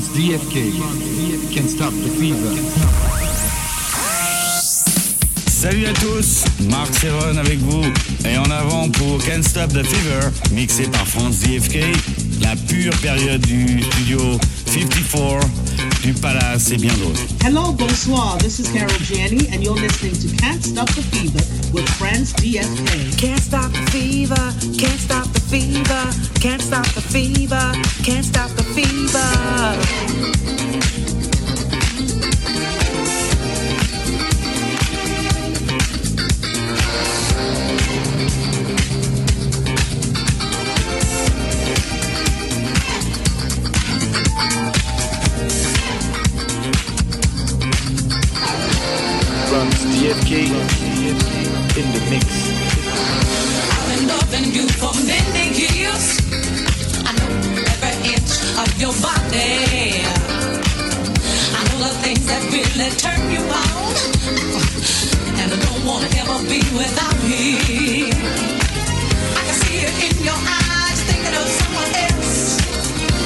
DFK. Can't stop the fever. Salut à tous, Marc Serron avec vous. Et en avant pour Can't Stop the Fever, mixé par France DFK, la pure période du studio 54, du Palace et bien d'autres. Hello, bonsoir. This is Carol Jiani, and you're listening to Can't Stop the Fever with Friends DFK. Can't stop the fever, can't stop the fever, can't stop the fever, can't stop the fever. DFK in the mix. I've been loving you for many years. I know every inch of your body. I know the things that really turn you on. And I don't wanna ever be without me. I can see it in your eyes, thinking of someone else.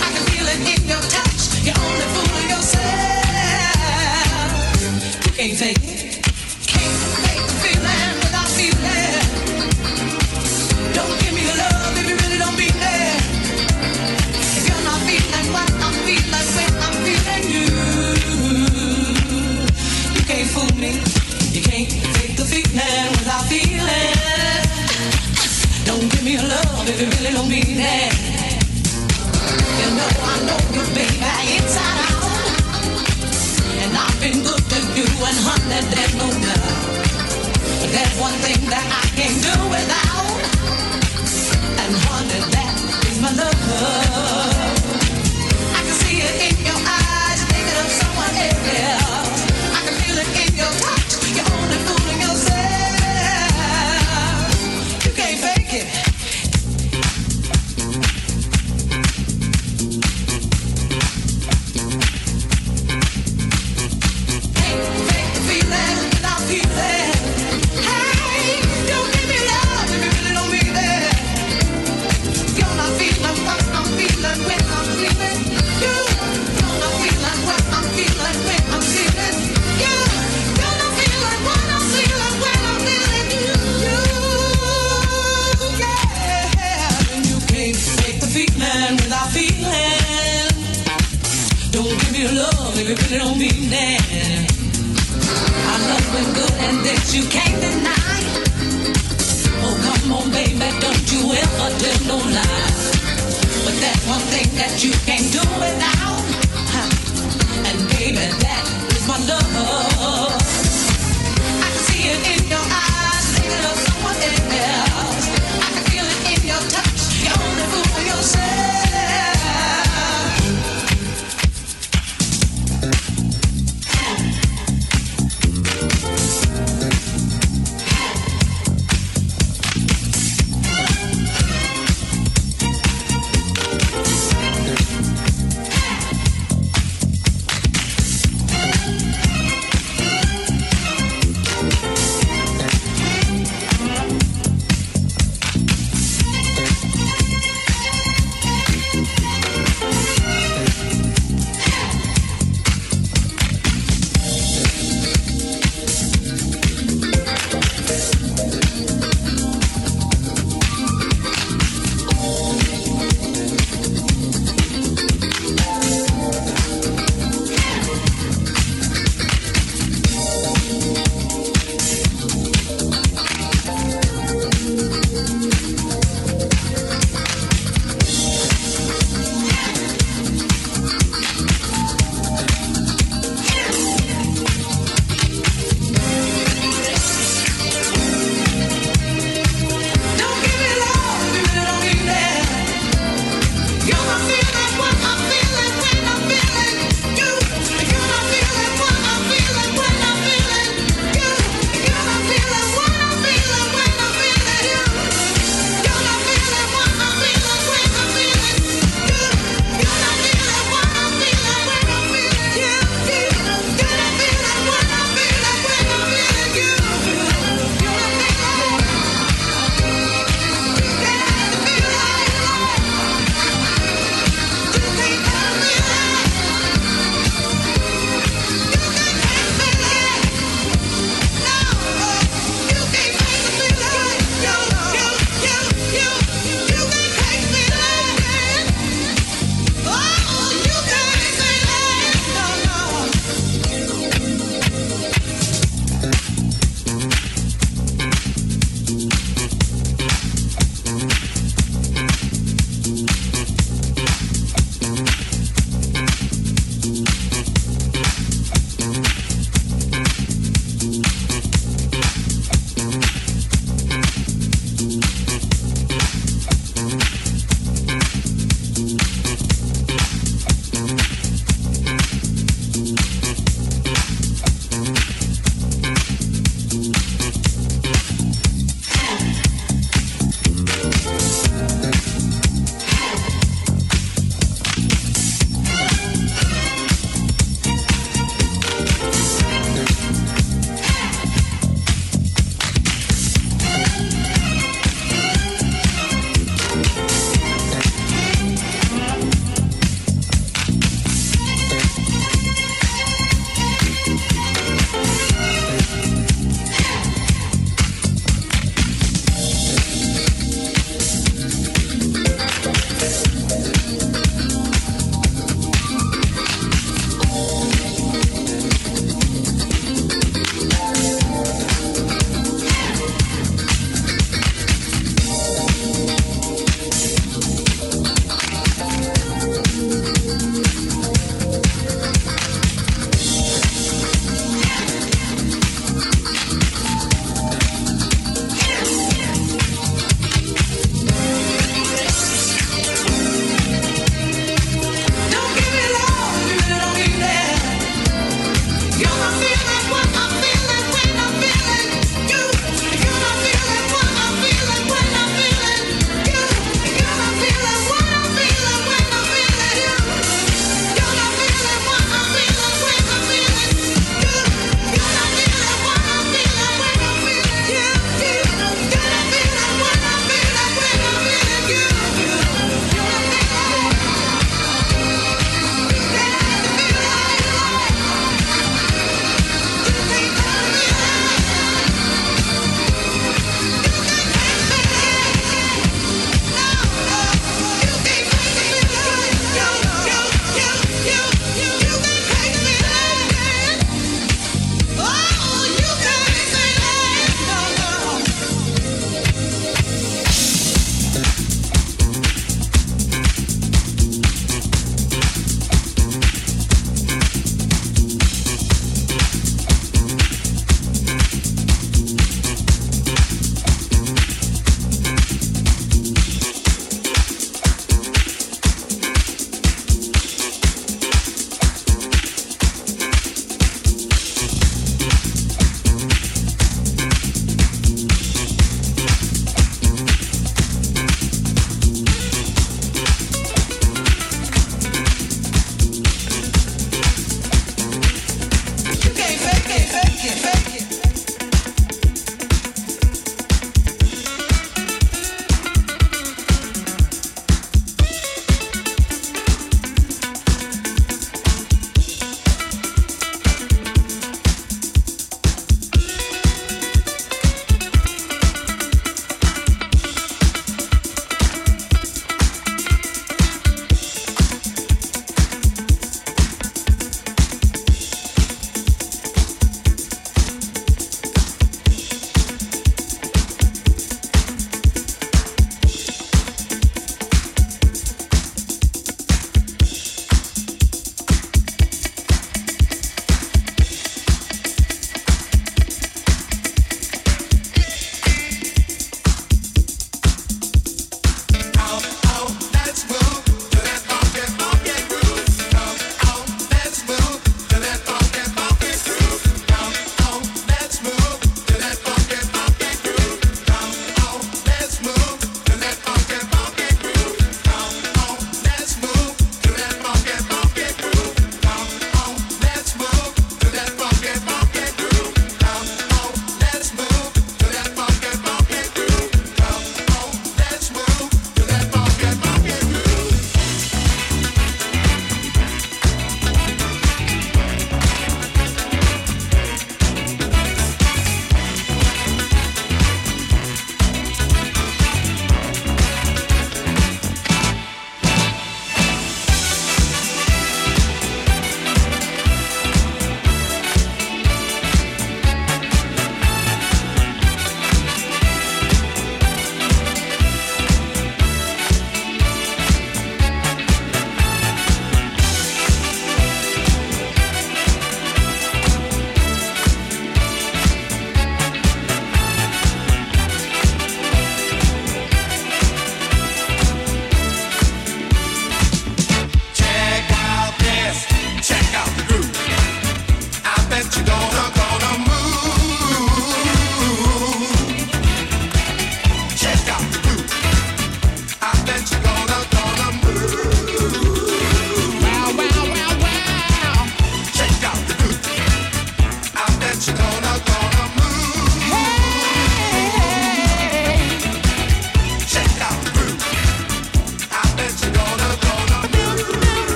I can feel it in your touch. You're only fooling yourself. You can't fake it. If really don't. You know I know you, baby, inside out. And I've been good to you, and. But there's one thing that I can't do without. And honey, that is my love.